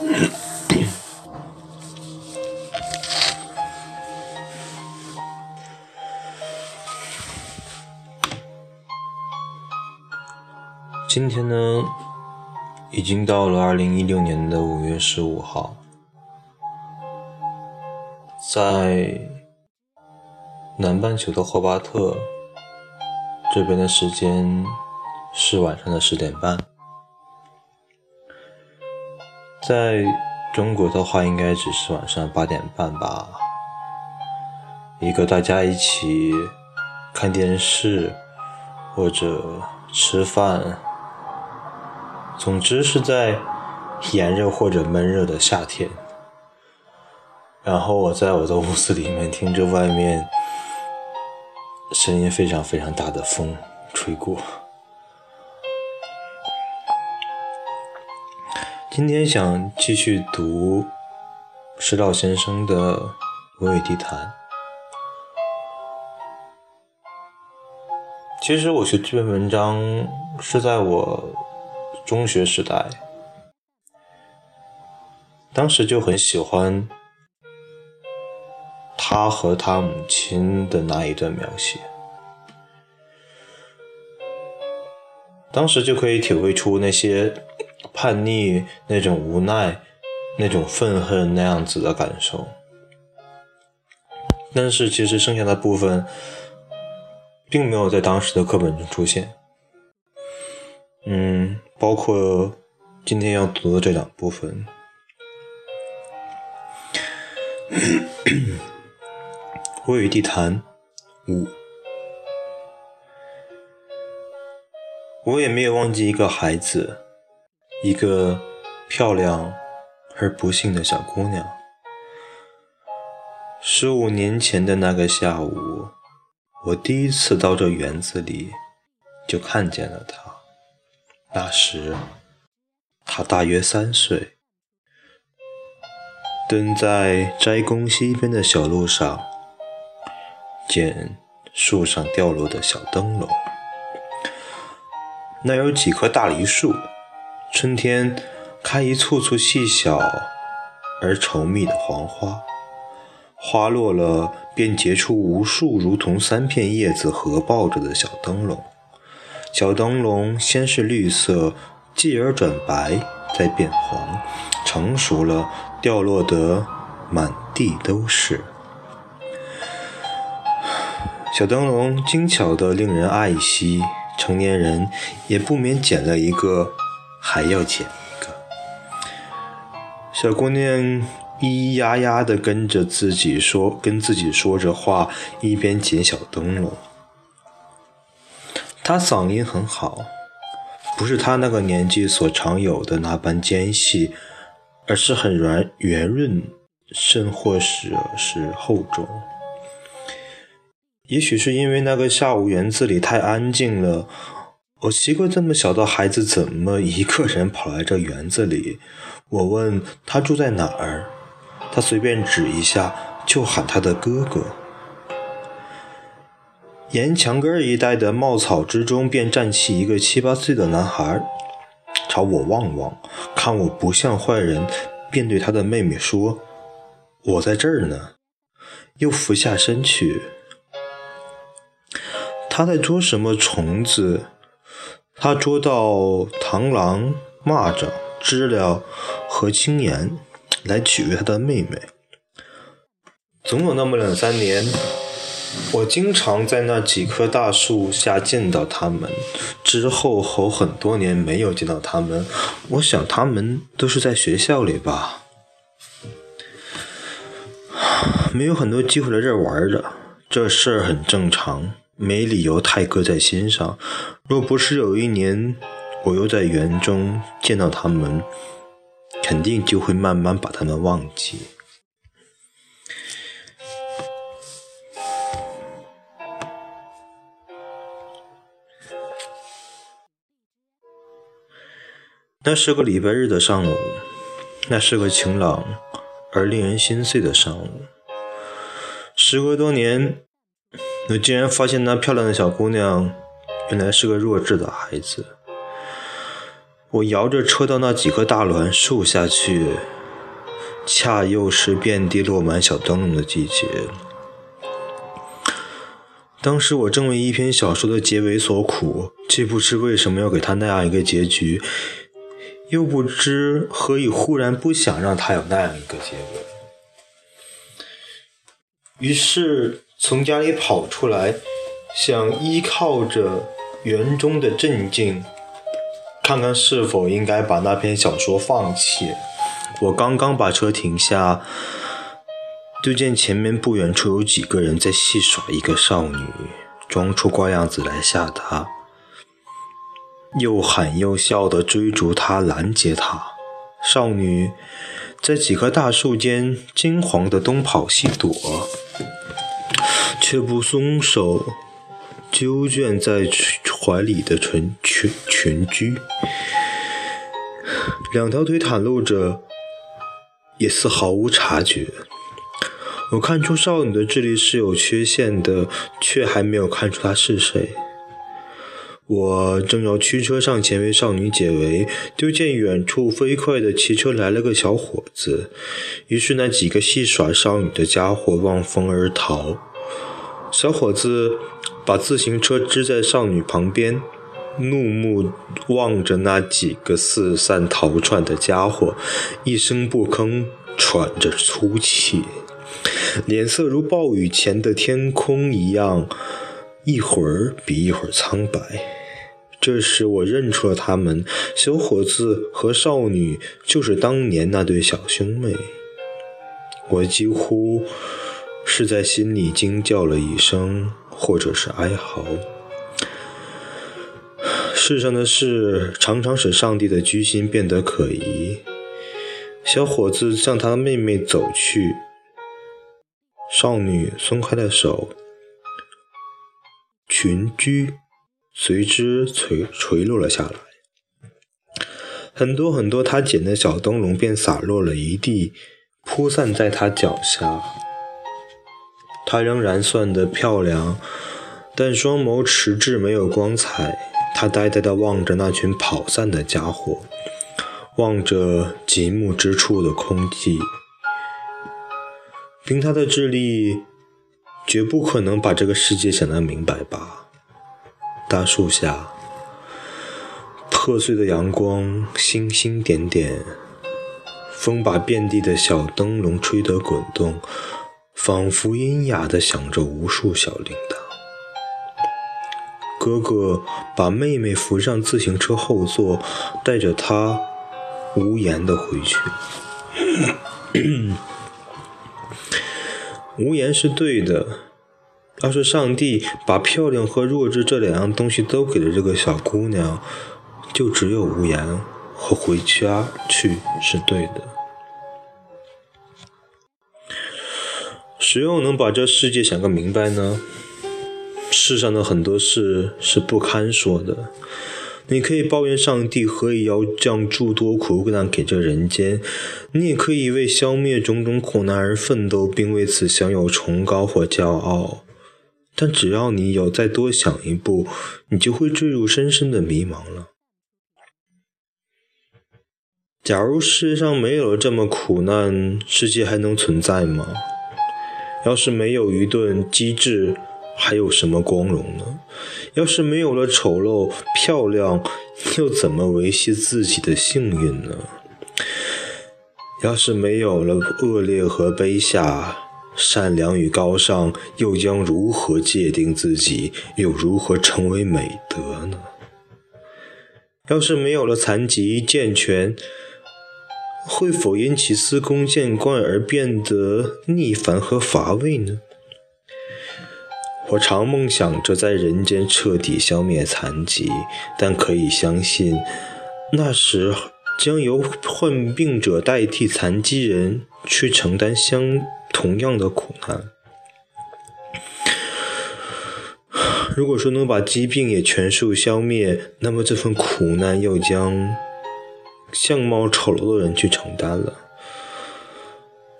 今天呢，已经到了二零一六年的五月十五号，在南半球的霍巴特这边的时间是晚上的十点半，在中国的话应该只是晚上八点半吧，一个大家一起看电视或者吃饭。总之是在炎热或者闷热的夏天，然后我在我的屋子里面听着外面声音非常非常大的风吹过。今天想继续读石老先生的《文与地坛》。其实我学这篇文章是在我。中学时代，当时就很喜欢他和他母亲的那一段描写，当时就可以体会出那些叛逆、那种无奈、那种愤恨那样子的感受。但是其实剩下的部分，并没有在当时的课本中出现。嗯，包括今天要读的这两部分，《我与地坛》五，我也没有忘记一个孩子，一个漂亮而不幸的小姑娘。十五年前的那个下午，我第一次到这园子里，就看见了她。那时，她大约三岁，蹲在斋宫西边的小路上，捡树上掉落的小灯笼。那有几棵大梨树，春天开一簇簇细小而稠密的黄花，花落了便结出无数如同三片叶子合抱着的小灯笼。小灯笼先是绿色，继而转白，再变黄，成熟了，掉落得满地都是。小灯笼精巧的令人爱惜，成年人也不免捡了一个，还要捡一个。小姑娘咿咿呀呀的跟着自己说，跟自己说着话，一边捡小灯笼。她嗓音很好，不是她那个年纪所常有的那般尖细，而是很软圆润，甚或是是厚重。也许是因为那个下午园子里太安静了，我奇怪这么小的孩子怎么一个人跑来这园子里。我问他住在哪儿，他随便指一下就喊他的哥哥。沿墙根一带的茂草之中，便站起一个七八岁的男孩，朝我望望，看我不像坏人，便对他的妹妹说：“我在这儿呢。”又俯下身去。他在捉什么虫子？他捉到螳螂、蚂蚱、知了和青岩，来取悦他的妹妹。总有那么两三年。我经常在那几棵大树下见到他们，之后后很多年没有见到他们。我想他们都是在学校里吧，没有很多机会来这玩的。这事儿很正常，没理由太搁在心上。若不是有一年我又在园中见到他们，肯定就会慢慢把他们忘记。那是个礼拜日的上午，那是个晴朗而令人心碎的上午。时隔多年，我竟然发现那漂亮的小姑娘，原来是个弱智的孩子。我摇着车到那几棵大栾树下去，恰又是遍地落满小灯笼的季节。当时我正为一篇小说的结尾所苦，既不知为什么要给他那样一个结局，又不知何以忽然不想让他有那样一个结尾。于是从家里跑出来，想依靠着园中的镇静，看看是否应该把那篇小说放弃。我刚刚把车停下。就见前面不远处有几个人在戏耍一个少女，装出瓜样子来吓她，又喊又笑的追逐她、拦截她。少女在几棵大树间惊慌的东跑西躲，却不松手，揪卷在怀里的裙裙裙裾，两条腿袒露着，也似毫无察觉。我看出少女的智力是有缺陷的，却还没有看出她是谁。我正要驱车上前为少女解围，就见远处飞快的骑车来了个小伙子。于是那几个戏耍少女的家伙望风而逃。小伙子把自行车支在少女旁边，怒目望着那几个四散逃窜的家伙，一声不吭，喘着粗气。脸色如暴雨前的天空一样，一会儿比一会儿苍白。这时我认出了他们，小伙子和少女就是当年那对小兄妹。我几乎是在心里惊叫了一声，或者是哀嚎。世上的事常常使上帝的居心变得可疑。小伙子向他的妹妹走去。少女松开了手，裙裾随之垂垂落了下来。很多很多他捡的小灯笼便洒落了一地，铺散在他脚下。她仍然算得漂亮，但双眸迟滞，没有光彩。她呆呆地望着那群跑散的家伙，望着极目之处的空寂。凭他的智力，绝不可能把这个世界想得明白吧？大树下，破碎的阳光，星星点点，风把遍地的小灯笼吹得滚动，仿佛阴哑地响着无数小铃铛。哥哥把妹妹扶上自行车后座，带着她无言地回去。无言是对的。要是上帝把漂亮和弱智这两样东西都给了这个小姑娘，就只有无言和回家去是对的。谁又能把这世界想个明白呢？世上的很多事是不堪说的。你可以抱怨上帝何以要降诸多苦难给这人间，你也可以为消灭种种苦难而奋斗，并为此享有崇高或骄傲。但只要你有再多想一步，你就会坠入深深的迷茫了。假如世界上没有了这么苦难，世界还能存在吗？要是没有愚钝机智。还有什么光荣呢？要是没有了丑陋漂亮，又怎么维系自己的幸运呢？要是没有了恶劣和卑下，善良与高尚，又将如何界定自己？又如何成为美德呢？要是没有了残疾健全，会否因其司空见惯而变得逆烦和乏味呢？我常梦想着在人间彻底消灭残疾，但可以相信，那时将由患病者代替残疾人去承担相同样的苦难。如果说能把疾病也全数消灭，那么这份苦难又将相貌丑陋的人去承担了。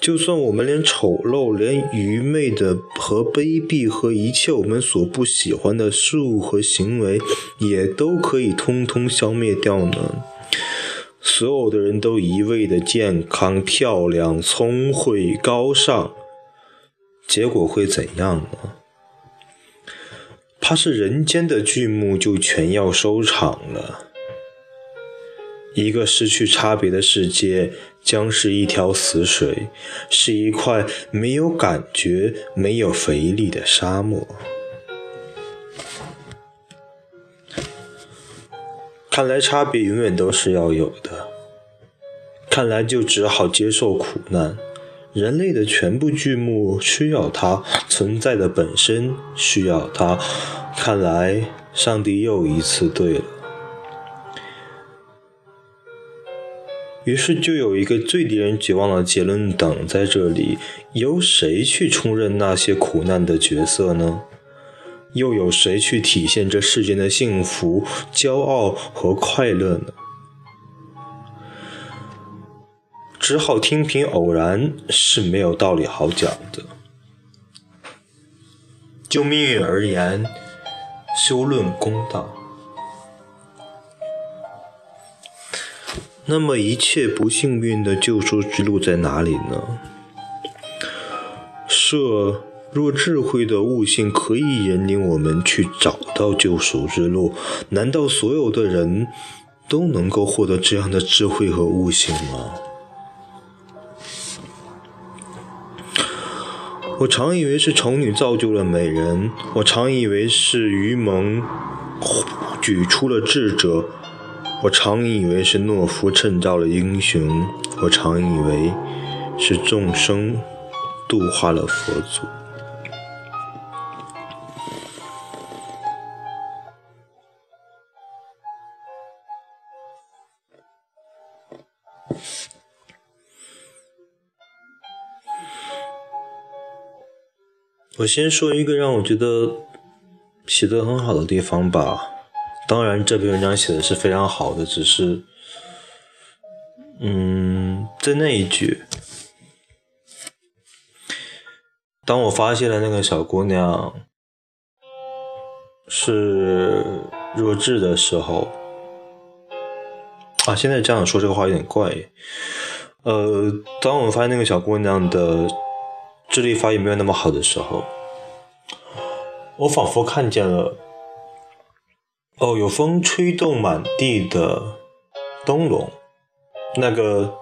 就算我们连丑陋、连愚昧的和卑鄙和一切我们所不喜欢的事物和行为，也都可以通通消灭掉呢？所有的人都一味的健康、漂亮、聪慧、高尚，结果会怎样呢？怕是人间的剧目就全要收场了。一个失去差别的世界，将是一条死水，是一块没有感觉、没有肥力的沙漠。看来差别永远都是要有的，看来就只好接受苦难。人类的全部剧目需要它存在的本身，需要它。看来上帝又一次对了。于是就有一个最令人绝望的结论等在这里：由谁去充任那些苦难的角色呢？又有谁去体现这世间的幸福、骄傲和快乐呢？只好听凭偶然，是没有道理好讲的。就命运而言，休论公道。那么，一切不幸运的救赎之路在哪里呢？设若智慧的悟性可以引领我们去找到救赎之路，难道所有的人都能够获得这样的智慧和悟性吗？我常以为是丑女造就了美人，我常以为是愚蒙举出了智者。我常以为是懦夫衬造了英雄，我常以为是众生度化了佛祖。我先说一个让我觉得写的很好的地方吧。当然，这篇文章写的是非常好的，只是，嗯，在那一句，当我发现了那个小姑娘是弱智的时候，啊，现在这样说这个话有点怪，呃，当我们发现那个小姑娘的智力发育没有那么好的时候，我仿佛看见了。哦，有风吹动满地的灯笼，那个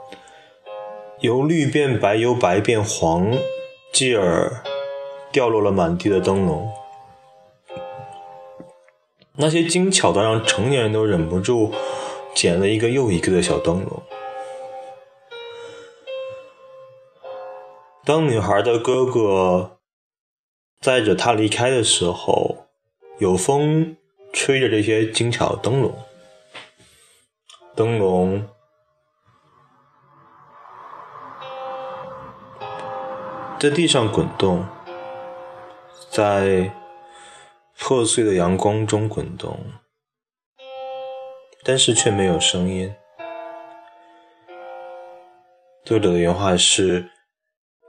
由绿变白、由白变黄，继而掉落了满地的灯笼，那些精巧的让成年人都忍不住捡了一个又一个的小灯笼。当女孩的哥哥载着她离开的时候，有风。吹着这些精巧灯笼，灯笼在地上滚动，在破碎的阳光中滚动，但是却没有声音。作者的原话是：“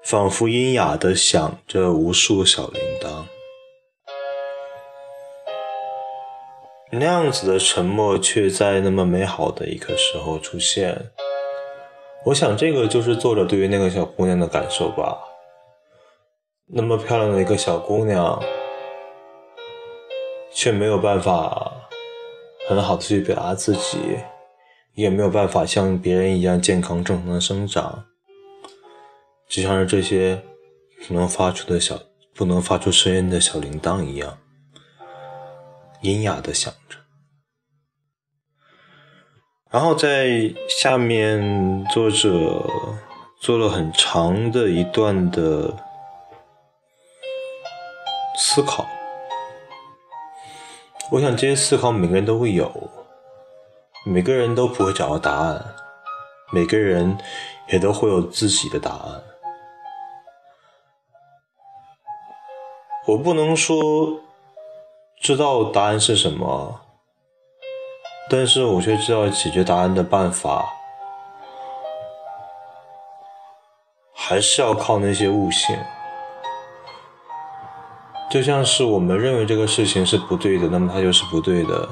仿佛阴哑的响着无数小铃铛。”那样子的沉默，却在那么美好的一个时候出现。我想，这个就是作者对于那个小姑娘的感受吧。那么漂亮的一个小姑娘，却没有办法很好的去表达自己，也没有办法像别人一样健康正常的生长，就像是这些不能发出的小、不能发出声音的小铃铛一样。阴哑的响着，然后在下面，作者做了很长的一段的思考。我想这些思考每个人都会有，每个人都不会找到答案，每个人也都会有自己的答案。我不能说。知道答案是什么，但是我却知道解决答案的办法，还是要靠那些悟性。就像是我们认为这个事情是不对的，那么它就是不对的。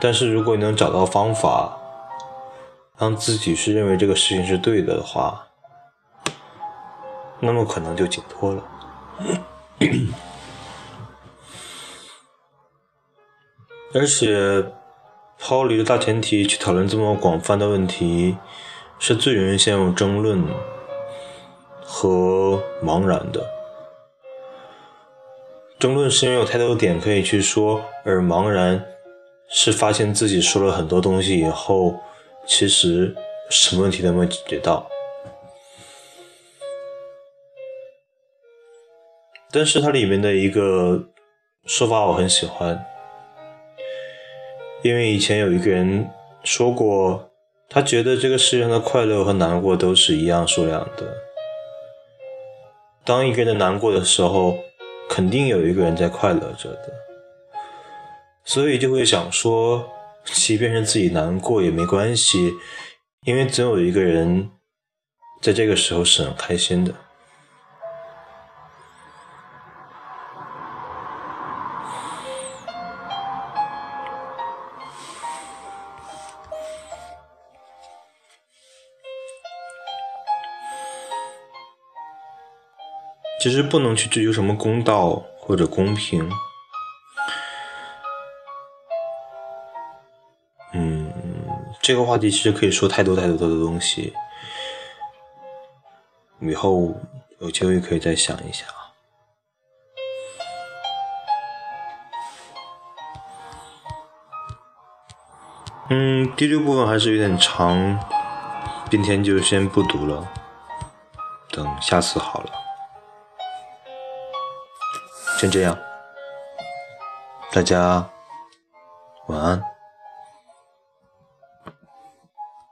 但是如果你能找到方法，让自己去认为这个事情是对的的话，那么可能就解脱了。而且，抛离了大前提去讨论这么广泛的问题，是最容易陷入争论和茫然的。争论是因为有太多的点可以去说，而茫然是发现自己说了很多东西以后，其实什么问题都没有解决到。但是它里面的一个说法我很喜欢。因为以前有一个人说过，他觉得这个世界上的快乐和难过都是一样数量的。当一个人难过的时候，肯定有一个人在快乐着的，所以就会想说，即便是自己难过也没关系，因为总有一个人在这个时候是很开心的。其实不能去追求什么公道或者公平，嗯，这个话题其实可以说太多太多的东西，以后有机会可以再想一想。嗯，第六部分还是有点长，今天就先不读了，等下次好了。先这样，大家晚安。